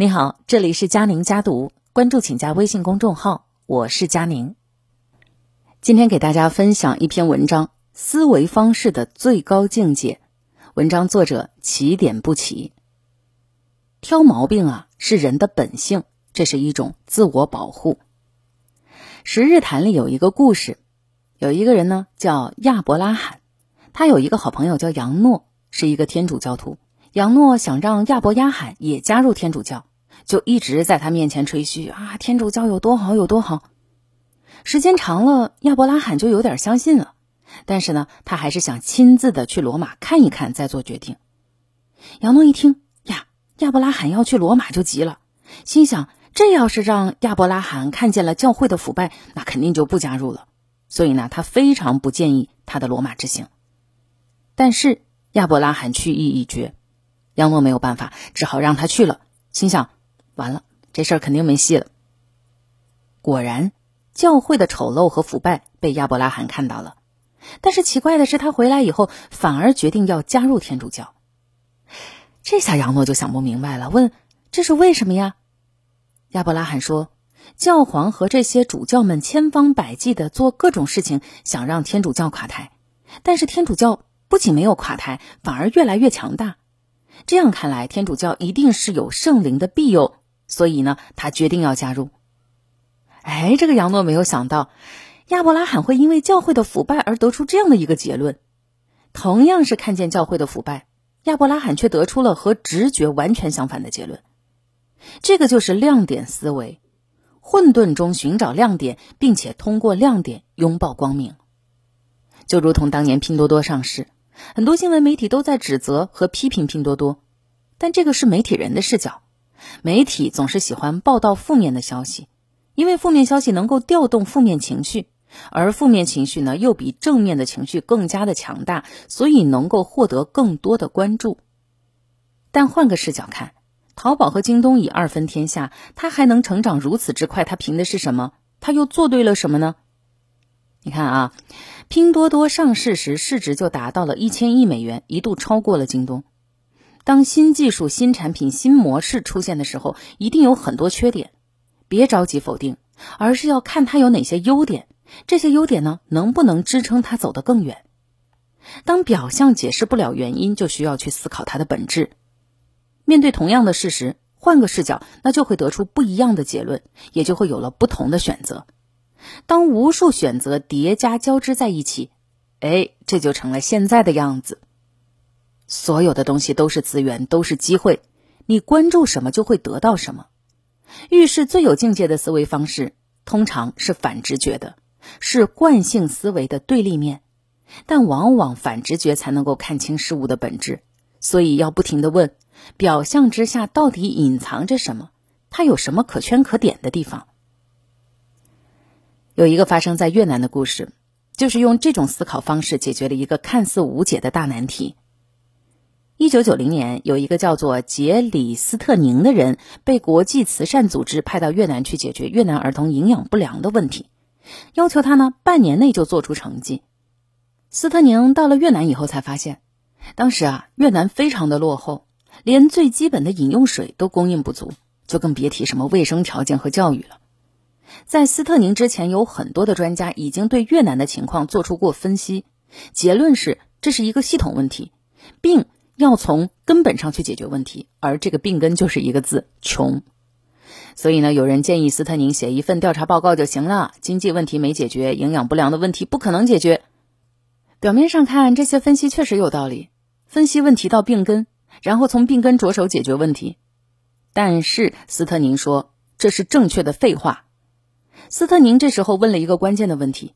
你好，这里是佳宁家读，关注请加微信公众号，我是佳宁。今天给大家分享一篇文章：思维方式的最高境界。文章作者起点不起。挑毛病啊，是人的本性，这是一种自我保护。十日谈里有一个故事，有一个人呢叫亚伯拉罕，他有一个好朋友叫杨诺，是一个天主教徒。杨诺想让亚伯拉罕也加入天主教。就一直在他面前吹嘘啊，天主教有多好有多好。时间长了，亚伯拉罕就有点相信了。但是呢，他还是想亲自的去罗马看一看，再做决定。杨诺一听呀，亚伯拉罕要去罗马，就急了，心想这要是让亚伯拉罕看见了教会的腐败，那肯定就不加入了。所以呢，他非常不建议他的罗马之行。但是亚伯拉罕去意已决，杨诺没有办法，只好让他去了，心想。完了，这事儿肯定没戏了。果然，教会的丑陋和腐败被亚伯拉罕看到了。但是奇怪的是，他回来以后反而决定要加入天主教。这下杨诺就想不明白了，问：“这是为什么呀？”亚伯拉罕说：“教皇和这些主教们千方百计的做各种事情，想让天主教垮台。但是天主教不仅没有垮台，反而越来越强大。这样看来，天主教一定是有圣灵的庇佑。”所以呢，他决定要加入。哎，这个杨诺没有想到，亚伯拉罕会因为教会的腐败而得出这样的一个结论。同样是看见教会的腐败，亚伯拉罕却得出了和直觉完全相反的结论。这个就是亮点思维，混沌中寻找亮点，并且通过亮点拥抱光明。就如同当年拼多多上市，很多新闻媒体都在指责和批评拼多多，但这个是媒体人的视角。媒体总是喜欢报道负面的消息，因为负面消息能够调动负面情绪，而负面情绪呢又比正面的情绪更加的强大，所以能够获得更多的关注。但换个视角看，淘宝和京东已二分天下，它还能成长如此之快，它凭的是什么？它又做对了什么呢？你看啊，拼多多上市时市值就达到了一千亿美元，一度超过了京东。当新技术、新产品、新模式出现的时候，一定有很多缺点，别着急否定，而是要看它有哪些优点。这些优点呢，能不能支撑它走得更远？当表象解释不了原因，就需要去思考它的本质。面对同样的事实，换个视角，那就会得出不一样的结论，也就会有了不同的选择。当无数选择叠加交织在一起，哎，这就成了现在的样子。所有的东西都是资源，都是机会。你关注什么，就会得到什么。遇事最有境界的思维方式，通常是反直觉的，是惯性思维的对立面。但往往反直觉才能够看清事物的本质。所以要不停的问：表象之下到底隐藏着什么？它有什么可圈可点的地方？有一个发生在越南的故事，就是用这种思考方式解决了一个看似无解的大难题。一九九零年，有一个叫做杰里斯特宁的人被国际慈善组织派到越南去解决越南儿童营养不良的问题，要求他呢半年内就做出成绩。斯特宁到了越南以后才发现，当时啊越南非常的落后，连最基本的饮用水都供应不足，就更别提什么卫生条件和教育了。在斯特宁之前，有很多的专家已经对越南的情况做出过分析，结论是这是一个系统问题，病。要从根本上去解决问题，而这个病根就是一个字——穷。所以呢，有人建议斯特宁写一份调查报告就行了。经济问题没解决，营养不良的问题不可能解决。表面上看，这些分析确实有道理，分析问题到病根，然后从病根着手解决问题。但是斯特宁说这是正确的废话。斯特宁这时候问了一个关键的问题：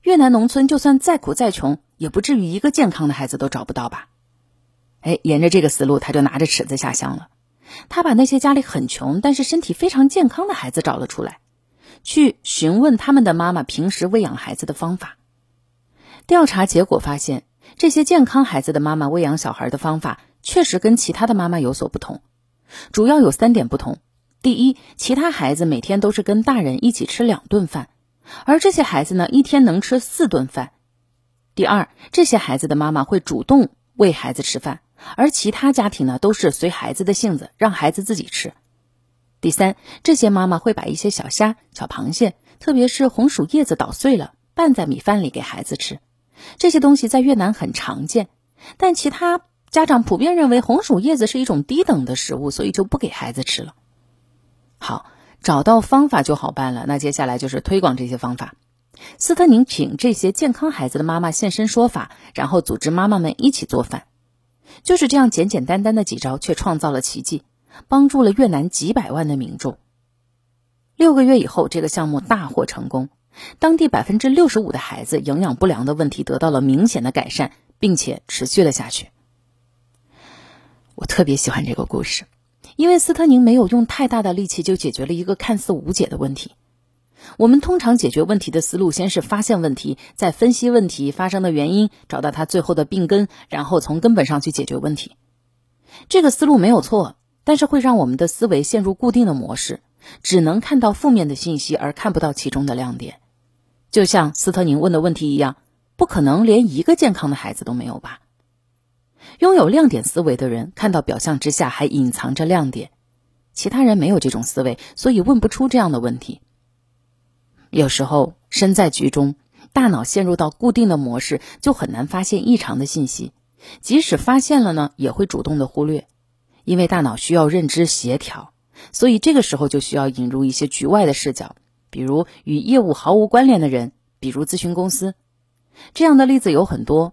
越南农村就算再苦再穷，也不至于一个健康的孩子都找不到吧？哎，沿着这个思路，他就拿着尺子下乡了。他把那些家里很穷但是身体非常健康的孩子找了出来，去询问他们的妈妈平时喂养孩子的方法。调查结果发现，这些健康孩子的妈妈喂养小孩的方法确实跟其他的妈妈有所不同，主要有三点不同：第一，其他孩子每天都是跟大人一起吃两顿饭，而这些孩子呢，一天能吃四顿饭；第二，这些孩子的妈妈会主动喂孩子吃饭。而其他家庭呢，都是随孩子的性子，让孩子自己吃。第三，这些妈妈会把一些小虾、小螃蟹，特别是红薯叶子捣碎了，拌在米饭里给孩子吃。这些东西在越南很常见，但其他家长普遍认为红薯叶子是一种低等的食物，所以就不给孩子吃了。好，找到方法就好办了。那接下来就是推广这些方法。斯特宁请这些健康孩子的妈妈现身说法，然后组织妈妈们一起做饭。就是这样简简单单的几招，却创造了奇迹，帮助了越南几百万的民众。六个月以后，这个项目大获成功。当地百分之六十五的孩子营养不良的问题得到了明显的改善，并且持续了下去。我特别喜欢这个故事，因为斯特宁没有用太大的力气就解决了一个看似无解的问题。我们通常解决问题的思路，先是发现问题，再分析问题发生的原因，找到它最后的病根，然后从根本上去解决问题。这个思路没有错，但是会让我们的思维陷入固定的模式，只能看到负面的信息，而看不到其中的亮点。就像斯特宁问的问题一样，不可能连一个健康的孩子都没有吧？拥有亮点思维的人，看到表象之下还隐藏着亮点。其他人没有这种思维，所以问不出这样的问题。有时候身在局中，大脑陷入到固定的模式，就很难发现异常的信息。即使发现了呢，也会主动的忽略，因为大脑需要认知协调，所以这个时候就需要引入一些局外的视角。比如与业务毫无关联的人，比如咨询公司，这样的例子有很多。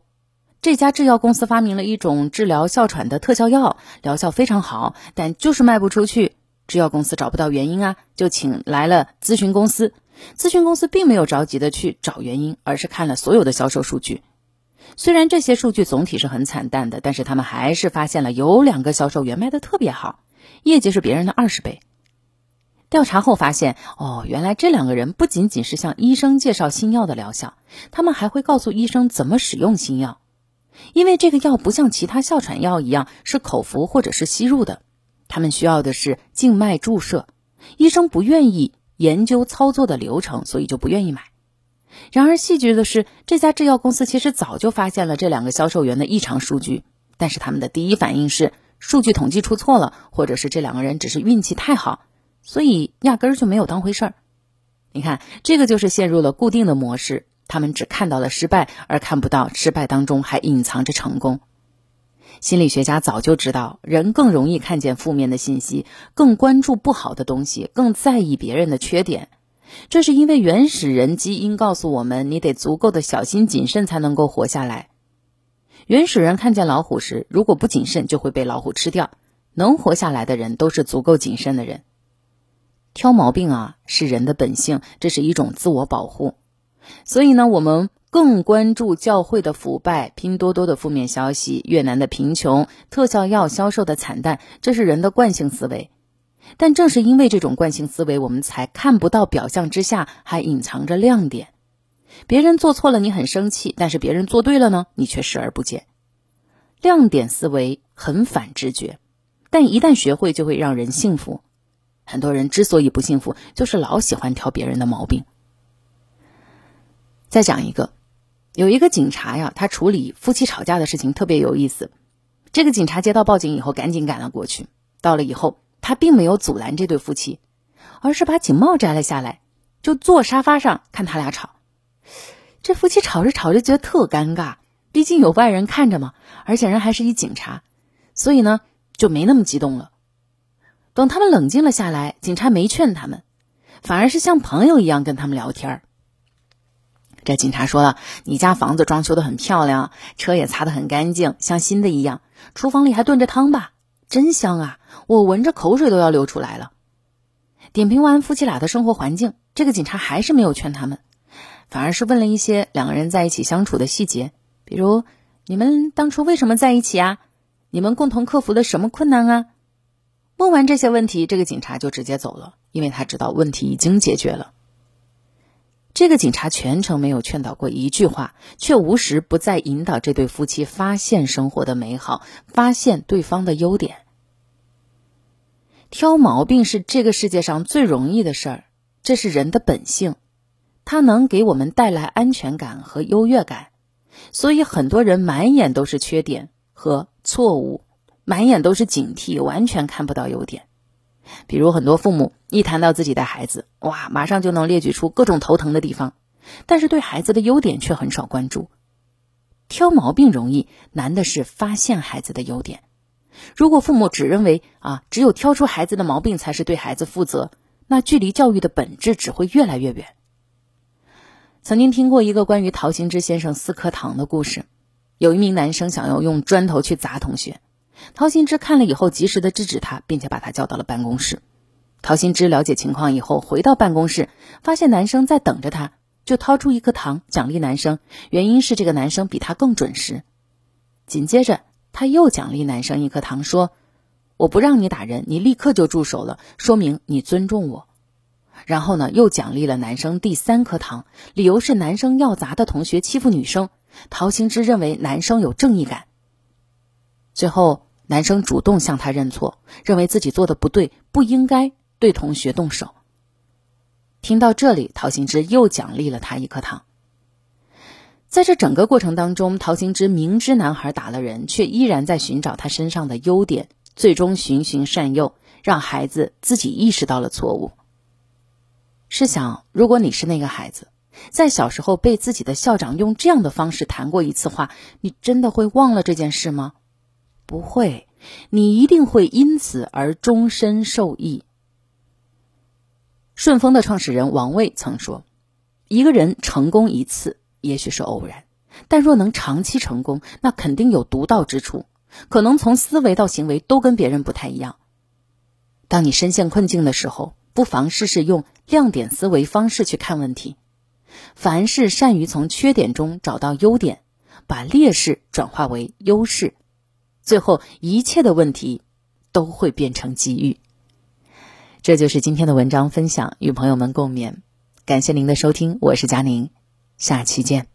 这家制药公司发明了一种治疗哮喘的特效药，疗效非常好，但就是卖不出去。制药公司找不到原因啊，就请来了咨询公司。咨询公司并没有着急的去找原因，而是看了所有的销售数据。虽然这些数据总体是很惨淡的，但是他们还是发现了有两个销售员卖的特别好，业绩是别人的二十倍。调查后发现，哦，原来这两个人不仅仅是向医生介绍新药的疗效，他们还会告诉医生怎么使用新药。因为这个药不像其他哮喘药一样是口服或者是吸入的，他们需要的是静脉注射。医生不愿意研究操作的流程，所以就不愿意买。然而戏剧的是，这家制药公司其实早就发现了这两个销售员的异常数据，但是他们的第一反应是数据统计出错了，或者是这两个人只是运气太好。所以压根儿就没有当回事儿。你看，这个就是陷入了固定的模式，他们只看到了失败，而看不到失败当中还隐藏着成功。心理学家早就知道，人更容易看见负面的信息，更关注不好的东西，更在意别人的缺点。这是因为原始人基因告诉我们，你得足够的小心谨慎才能够活下来。原始人看见老虎时，如果不谨慎，就会被老虎吃掉。能活下来的人，都是足够谨慎的人。挑毛病啊，是人的本性，这是一种自我保护。所以呢，我们更关注教会的腐败、拼多多的负面消息、越南的贫穷、特效药销售的惨淡，这是人的惯性思维。但正是因为这种惯性思维，我们才看不到表象之下还隐藏着亮点。别人做错了，你很生气；但是别人做对了呢，你却视而不见。亮点思维很反直觉，但一旦学会，就会让人幸福。很多人之所以不幸福，就是老喜欢挑别人的毛病。再讲一个，有一个警察呀，他处理夫妻吵架的事情特别有意思。这个警察接到报警以后，赶紧赶了过去。到了以后，他并没有阻拦这对夫妻，而是把警帽摘了下来，就坐沙发上看他俩吵。这夫妻吵着吵着，觉得特尴尬，毕竟有外人看着嘛，而且人还是一警察，所以呢，就没那么激动了。等他们冷静了下来，警察没劝他们，反而是像朋友一样跟他们聊天儿这警察说了：“你家房子装修的很漂亮，车也擦得很干净，像新的一样。厨房里还炖着汤吧，真香啊！我闻着口水都要流出来了。”点评完夫妻俩的生活环境，这个警察还是没有劝他们，反而是问了一些两个人在一起相处的细节，比如：“你们当初为什么在一起啊？你们共同克服了什么困难啊？”问完这些问题，这个警察就直接走了，因为他知道问题已经解决了。这个警察全程没有劝导过一句话，却无时不在引导这对夫妻发现生活的美好，发现对方的优点。挑毛病是这个世界上最容易的事儿，这是人的本性，它能给我们带来安全感和优越感，所以很多人满眼都是缺点和错误。满眼都是警惕，完全看不到优点。比如很多父母一谈到自己的孩子，哇，马上就能列举出各种头疼的地方，但是对孩子的优点却很少关注。挑毛病容易，难的是发现孩子的优点。如果父母只认为啊，只有挑出孩子的毛病才是对孩子负责，那距离教育的本质只会越来越远。曾经听过一个关于陶行知先生撕课堂的故事，有一名男生想要用砖头去砸同学。陶行知看了以后，及时的制止他，并且把他叫到了办公室。陶行知了解情况以后，回到办公室，发现男生在等着他，就掏出一颗糖奖励男生。原因是这个男生比他更准时。紧接着，他又奖励男生一颗糖，说：“我不让你打人，你立刻就住手了，说明你尊重我。”然后呢，又奖励了男生第三颗糖，理由是男生要砸的同学欺负女生。陶行知认为男生有正义感。最后，男生主动向他认错，认为自己做的不对，不应该对同学动手。听到这里，陶行知又奖励了他一颗糖。在这整个过程当中，陶行知明知男孩打了人，却依然在寻找他身上的优点，最终循循善诱，让孩子自己意识到了错误。试想，如果你是那个孩子，在小时候被自己的校长用这样的方式谈过一次话，你真的会忘了这件事吗？不会，你一定会因此而终身受益。顺丰的创始人王卫曾说：“一个人成功一次也许是偶然，但若能长期成功，那肯定有独到之处，可能从思维到行为都跟别人不太一样。当你深陷困境的时候，不妨试试用亮点思维方式去看问题，凡事善于从缺点中找到优点，把劣势转化为优势。”最后，一切的问题都会变成机遇。这就是今天的文章分享，与朋友们共勉。感谢您的收听，我是佳宁，下期见。